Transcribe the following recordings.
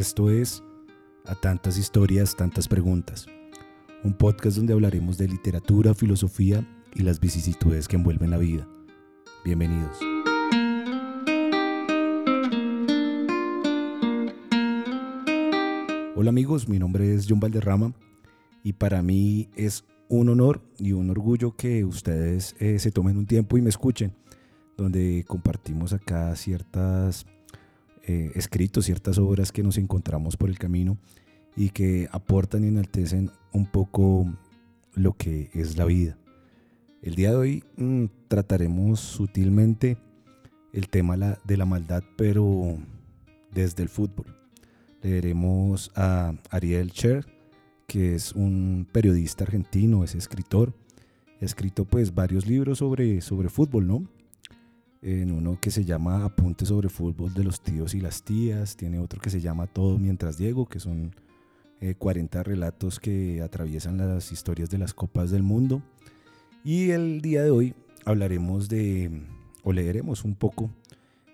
Esto es A tantas historias, tantas preguntas. Un podcast donde hablaremos de literatura, filosofía y las vicisitudes que envuelven la vida. Bienvenidos. Hola amigos, mi nombre es John Valderrama y para mí es un honor y un orgullo que ustedes eh, se tomen un tiempo y me escuchen, donde compartimos acá ciertas eh, escritos, ciertas obras que nos encontramos por el camino y que aportan y enaltecen un poco lo que es la vida. El día de hoy mm, trataremos sutilmente el tema de la maldad, pero desde el fútbol. Leeremos a Ariel Cher, que es un periodista argentino, es escritor. Ha escrito pues varios libros sobre, sobre fútbol, ¿no? En uno que se llama Apuntes sobre fútbol de los tíos y las tías. Tiene otro que se llama Todo mientras Diego, que son 40 eh, relatos que atraviesan las historias de las copas del mundo. Y el día de hoy hablaremos de, o leeremos un poco,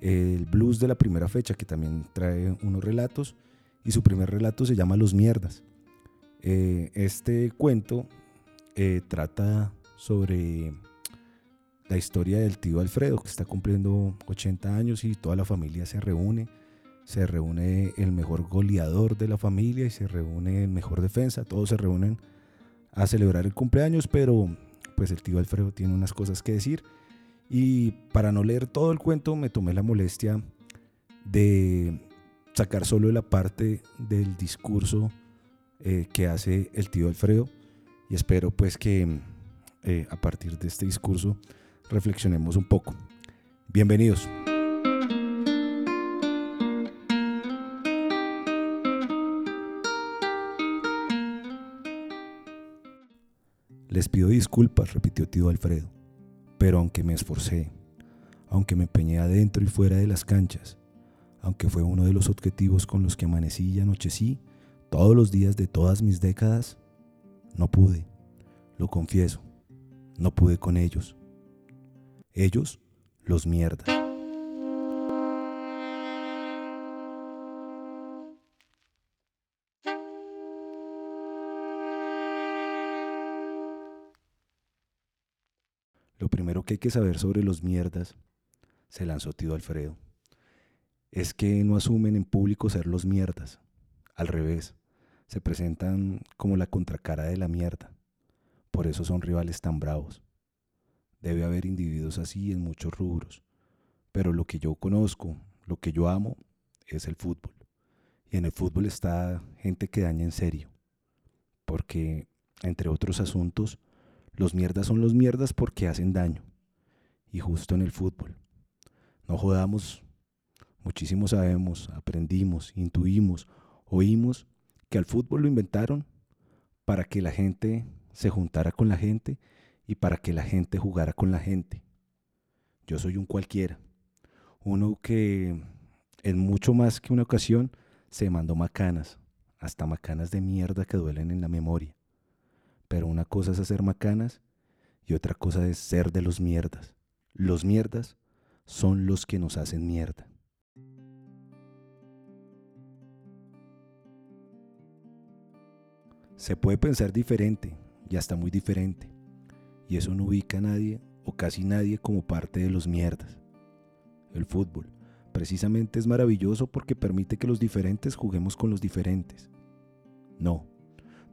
el blues de la primera fecha, que también trae unos relatos y su primer relato se llama Los Mierdas. Eh, este cuento eh, trata sobre la historia del tío Alfredo, que está cumpliendo 80 años y toda la familia se reúne. Se reúne el mejor goleador de la familia y se reúne el mejor defensa. Todos se reúnen a celebrar el cumpleaños, pero pues el tío Alfredo tiene unas cosas que decir. Y para no leer todo el cuento me tomé la molestia de sacar solo la parte del discurso eh, que hace el tío Alfredo y espero pues que eh, a partir de este discurso reflexionemos un poco. Bienvenidos. Les pido disculpas, repitió tío Alfredo, pero aunque me esforcé, aunque me empeñé adentro y fuera de las canchas, aunque fue uno de los objetivos con los que amanecí y anochecí todos los días de todas mis décadas, no pude, lo confieso, no pude con ellos. Ellos, los mierdas. Lo primero que hay que saber sobre los mierdas, se lanzó Tío Alfredo es que no asumen en público ser los mierdas. Al revés, se presentan como la contracara de la mierda. Por eso son rivales tan bravos. Debe haber individuos así en muchos rubros. Pero lo que yo conozco, lo que yo amo, es el fútbol. Y en el fútbol está gente que daña en serio. Porque, entre otros asuntos, los mierdas son los mierdas porque hacen daño. Y justo en el fútbol. No jodamos Muchísimo sabemos, aprendimos, intuimos, oímos que al fútbol lo inventaron para que la gente se juntara con la gente y para que la gente jugara con la gente. Yo soy un cualquiera, uno que en mucho más que una ocasión se mandó macanas, hasta macanas de mierda que duelen en la memoria. Pero una cosa es hacer macanas y otra cosa es ser de los mierdas. Los mierdas son los que nos hacen mierda. Se puede pensar diferente y hasta muy diferente, y eso no ubica a nadie o casi nadie como parte de los mierdas. El fútbol precisamente es maravilloso porque permite que los diferentes juguemos con los diferentes. No,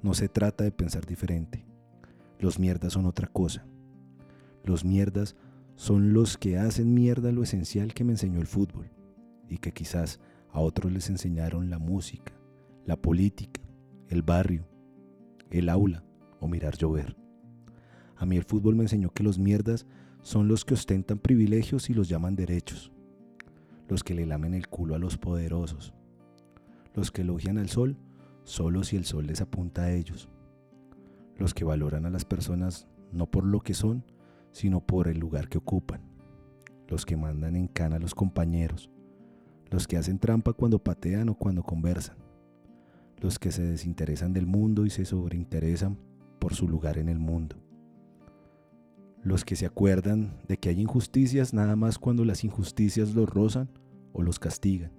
no se trata de pensar diferente. Los mierdas son otra cosa. Los mierdas son los que hacen mierda lo esencial que me enseñó el fútbol y que quizás a otros les enseñaron la música, la política, el barrio, el aula o mirar llover. A mí el fútbol me enseñó que los mierdas son los que ostentan privilegios y los llaman derechos, los que le lamen el culo a los poderosos, los que elogian al sol solo si el sol les apunta a ellos, los que valoran a las personas no por lo que son, sino por el lugar que ocupan, los que mandan en cana a los compañeros, los que hacen trampa cuando patean o cuando conversan, los que se desinteresan del mundo y se sobreinteresan por su lugar en el mundo. Los que se acuerdan de que hay injusticias nada más cuando las injusticias los rozan o los castigan.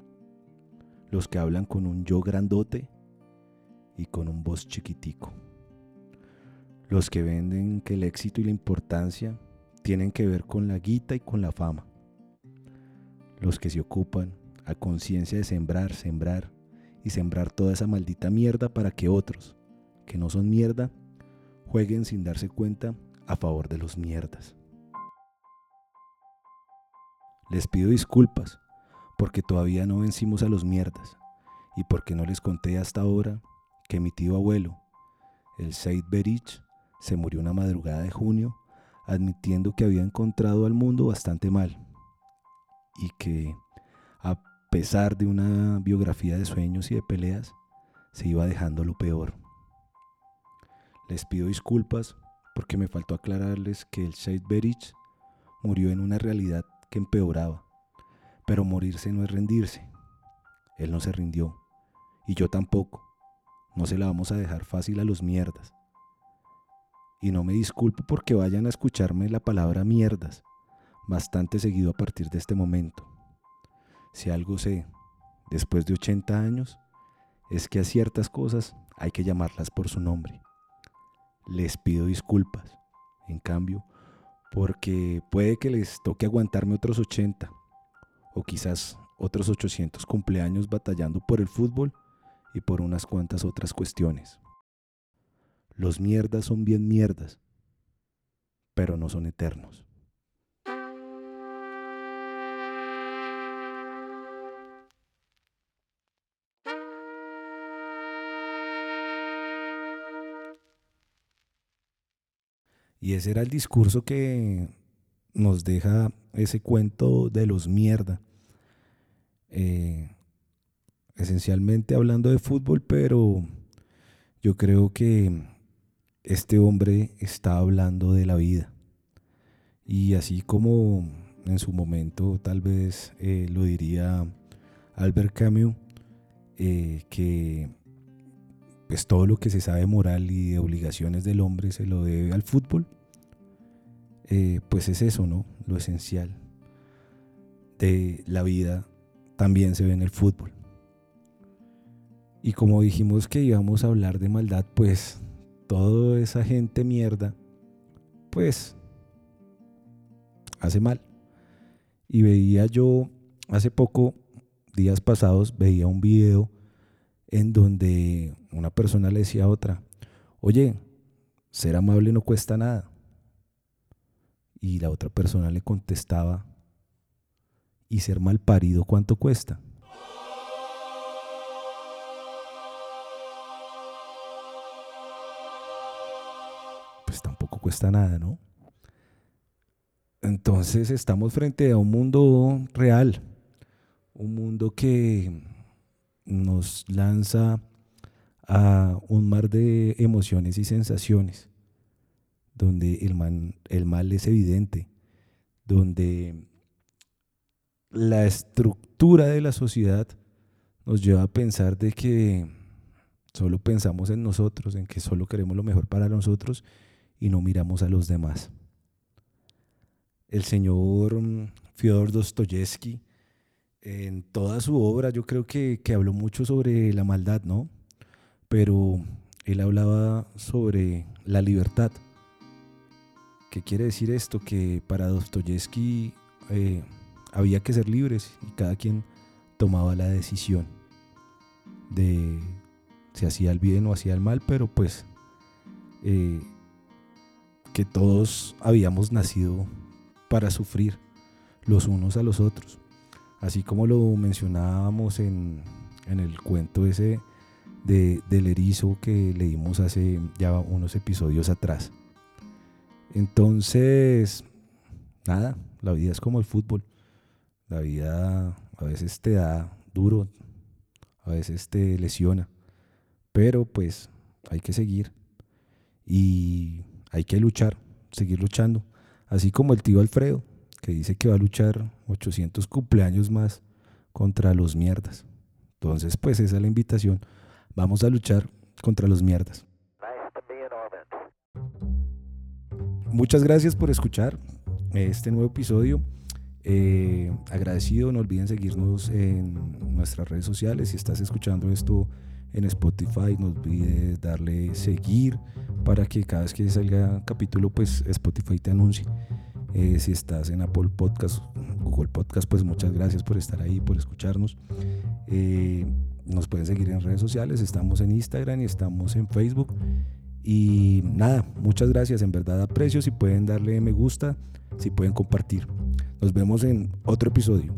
los que hablan con un yo grandote y con un voz chiquitico. Los que venden que el éxito y la importancia tienen que ver con la guita y con la fama. Los que se ocupan a conciencia de sembrar, sembrar y sembrar toda esa maldita mierda para que otros, que no son mierda, jueguen sin darse cuenta a favor de los mierdas. Les pido disculpas porque todavía no vencimos a los mierdas y porque no les conté hasta ahora que mi tío abuelo, el Said Berich, se murió una madrugada de junio admitiendo que había encontrado al mundo bastante mal y que a pesar de una biografía de sueños y de peleas, se iba dejando lo peor. Les pido disculpas porque me faltó aclararles que el Said Berich murió en una realidad que empeoraba. Pero morirse no es rendirse. Él no se rindió. Y yo tampoco. No se la vamos a dejar fácil a los mierdas. Y no me disculpo porque vayan a escucharme la palabra mierdas bastante seguido a partir de este momento. Si algo sé, después de 80 años, es que a ciertas cosas hay que llamarlas por su nombre les pido disculpas. En cambio, porque puede que les toque aguantarme otros 80 o quizás otros 800 cumpleaños batallando por el fútbol y por unas cuantas otras cuestiones. Los mierdas son bien mierdas, pero no son eternos. Y ese era el discurso que nos deja ese cuento de los mierda. Eh, esencialmente hablando de fútbol, pero yo creo que este hombre está hablando de la vida. Y así como en su momento tal vez eh, lo diría Albert Camus, eh, que pues todo lo que se sabe moral y de obligaciones del hombre se lo debe al fútbol, eh, pues es eso, ¿no? Lo esencial de la vida también se ve en el fútbol. Y como dijimos que íbamos a hablar de maldad, pues toda esa gente mierda, pues hace mal. Y veía yo hace poco, días pasados, veía un video en donde una persona le decía a otra, oye, ser amable no cuesta nada. Y la otra persona le contestaba, ¿y ser mal parido cuánto cuesta? Pues tampoco cuesta nada, ¿no? Entonces estamos frente a un mundo real, un mundo que nos lanza a un mar de emociones y sensaciones, donde el, mal es evidente, donde la estructura de la sociedad nos lleva a pensar de que solo pensamos en nosotros, en que solo queremos lo mejor para nosotros y no miramos a los demás. El señor mm, Fyodor Dostoyevsky en toda su obra yo creo que, habló mucho sobre la maldad, ¿no? Pero él hablaba sobre la libertad. ¿Qué quiere decir esto? Que para Dostoyevsky eh, había que ser libres y cada quien tomaba la decisión de si hacía el bien o hacía el mal, pero pues eh, que todos habíamos nacido para sufrir los unos a los otros. Así como lo mencionábamos en, el cuento ese de, del erizo que leímos hace ya unos episodios atrás. Entonces, nada, la vida es como el fútbol. La vida a veces te da duro, a veces te lesiona, pero pues hay que seguir y hay que luchar, seguir luchando. Así como el tío Alfredo, que dice que va a luchar 800 cumpleaños más contra los mierdas. Entonces, pues esa es la invitación. Vamos a luchar contra los mierdas. Muchas gracias por escuchar este nuevo episodio. Eh, agradecido, no olviden seguirnos en nuestras redes sociales. Si estás escuchando esto en Spotify, no olvides darle seguir para que cada vez que salga capítulo, pues Spotify te anuncie. Eh, si estás en Apple Podcast, Google Podcast, pues muchas gracias por estar ahí, por escucharnos. Eh, nos pueden seguir en redes sociales, estamos en Instagram y estamos en Facebook. Y nada, muchas gracias, en verdad aprecio si pueden darle me gusta, si pueden compartir. Nos vemos en otro episodio.